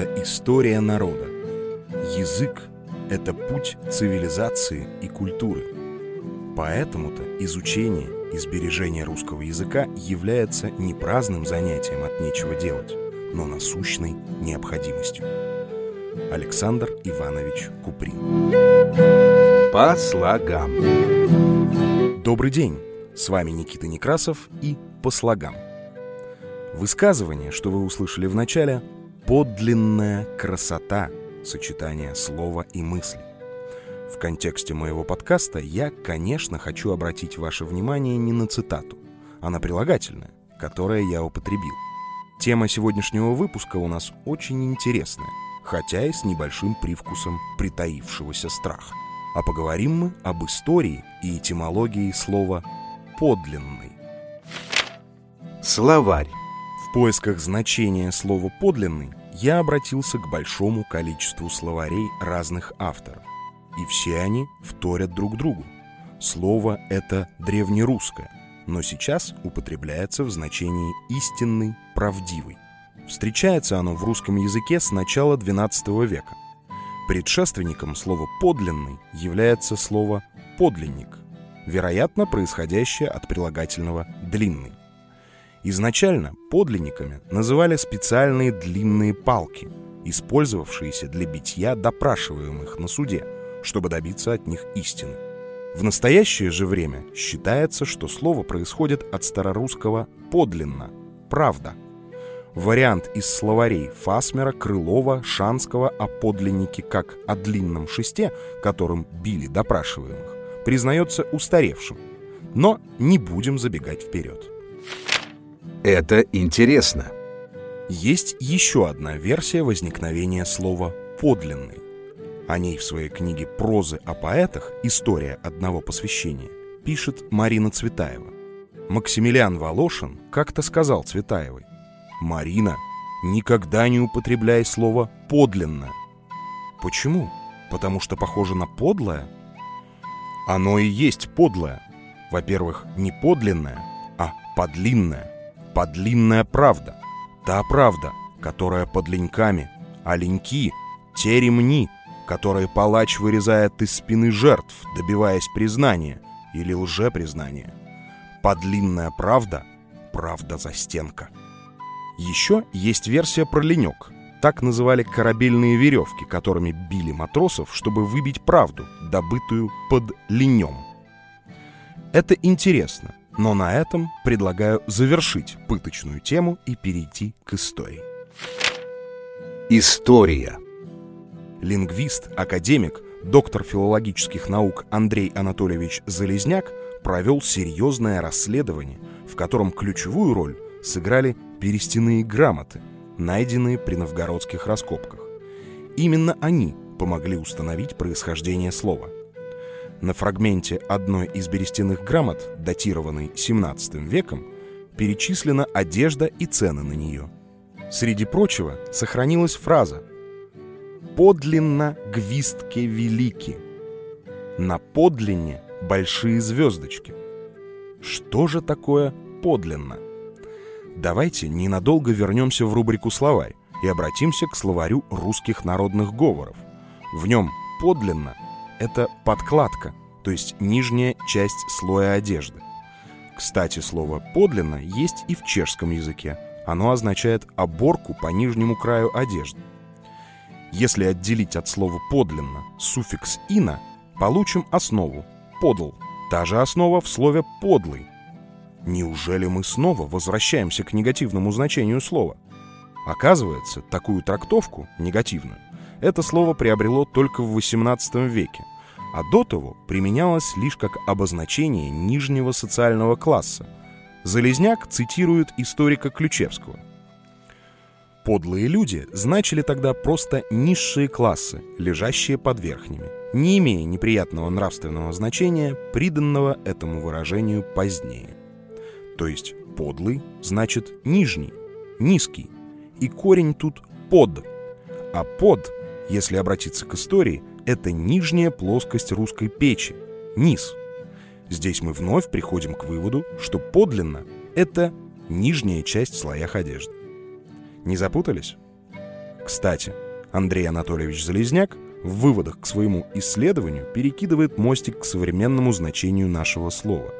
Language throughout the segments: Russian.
это история народа. Язык — это путь цивилизации и культуры. Поэтому-то изучение и сбережение русского языка является не праздным занятием от нечего делать, но насущной необходимостью. Александр Иванович Куприн. По слогам. Добрый день! С вами Никита Некрасов и «По слогам». Высказывание, что вы услышали в начале, подлинная красота сочетания слова и мысли. В контексте моего подкаста я, конечно, хочу обратить ваше внимание не на цитату, а на прилагательное, которое я употребил. Тема сегодняшнего выпуска у нас очень интересная, хотя и с небольшим привкусом притаившегося страха. А поговорим мы об истории и этимологии слова «подлинный». Словарь. В поисках значения слова «подлинный» я обратился к большому количеству словарей разных авторов. И все они вторят друг другу. Слово это древнерусское, но сейчас употребляется в значении «истинный», «правдивый». Встречается оно в русском языке с начала XII века. Предшественником слова «подлинный» является слово «подлинник», вероятно, происходящее от прилагательного «длинный». Изначально подлинниками называли специальные длинные палки, использовавшиеся для битья допрашиваемых на суде, чтобы добиться от них истины. В настоящее же время считается, что слово происходит от старорусского «подлинно» — «правда». Вариант из словарей Фасмера, Крылова, Шанского о подлиннике как о длинном шесте, которым били допрашиваемых, признается устаревшим. Но не будем забегать вперед. Это интересно. Есть еще одна версия возникновения слова «подлинный». О ней в своей книге «Прозы о поэтах. История одного посвящения» пишет Марина Цветаева. Максимилиан Волошин как-то сказал Цветаевой, «Марина, никогда не употребляй слово «подлинно». Почему? Потому что похоже на подлое? Оно и есть подлое. Во-первых, не подлинное, а подлинное подлинная правда. Та правда, которая под леньками, а леньки — те ремни, которые палач вырезает из спины жертв, добиваясь признания или лжепризнания. Подлинная правда — правда за стенка. Еще есть версия про ленек. Так называли корабельные веревки, которыми били матросов, чтобы выбить правду, добытую под ленем. Это интересно, но на этом предлагаю завершить пыточную тему и перейти к истории. История. Лингвист, академик, доктор филологических наук Андрей Анатольевич Залезняк провел серьезное расследование, в котором ключевую роль сыграли перестяные грамоты, найденные при новгородских раскопках. Именно они помогли установить происхождение слова – на фрагменте одной из берестяных грамот, датированной XVII веком, перечислена одежда и цены на нее. Среди прочего сохранилась фраза «Подлинно гвистки велики». На подлинне большие звездочки. Что же такое подлинно? Давайте ненадолго вернемся в рубрику «Словарь» и обратимся к словарю русских народных говоров. В нем подлинно это подкладка, то есть нижняя часть слоя одежды. Кстати, слово «подлинно» есть и в чешском языке. Оно означает оборку по нижнему краю одежды. Если отделить от слова «подлинно» суффикс «ина», получим основу «подл». Та же основа в слове «подлый». Неужели мы снова возвращаемся к негативному значению слова? Оказывается, такую трактовку, негативную, это слово приобрело только в XVIII веке, а до того применялось лишь как обозначение нижнего социального класса. Залезняк цитирует историка Ключевского. Подлые люди значили тогда просто низшие классы, лежащие под верхними, не имея неприятного нравственного значения, приданного этому выражению позднее. То есть подлый значит нижний, низкий, и корень тут под, а под, если обратиться к истории, это нижняя плоскость русской печи, низ. Здесь мы вновь приходим к выводу, что подлинно это нижняя часть в слоях одежды. Не запутались? Кстати, Андрей Анатольевич Залезняк в выводах к своему исследованию перекидывает мостик к современному значению нашего слова.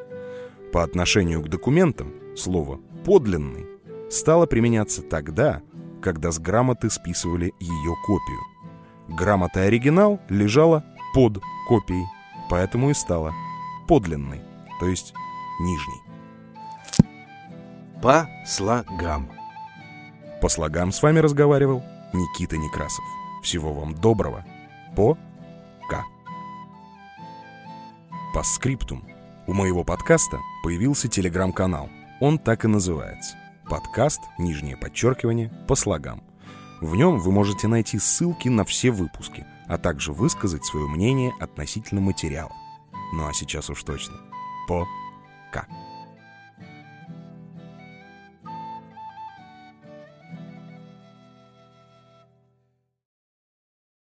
По отношению к документам слово «подлинный» стало применяться тогда, когда с грамоты списывали ее копию. Грамота оригинал лежала под копией, поэтому и стала подлинной, то есть нижней. По слогам. По слогам с вами разговаривал Никита Некрасов. Всего вам доброго. По К. По скриптум. У моего подкаста появился телеграм-канал. Он так и называется. Подкаст, нижнее подчеркивание, по слогам. В нем вы можете найти ссылки на все выпуски, а также высказать свое мнение относительно материала. Ну а сейчас уж точно. По К.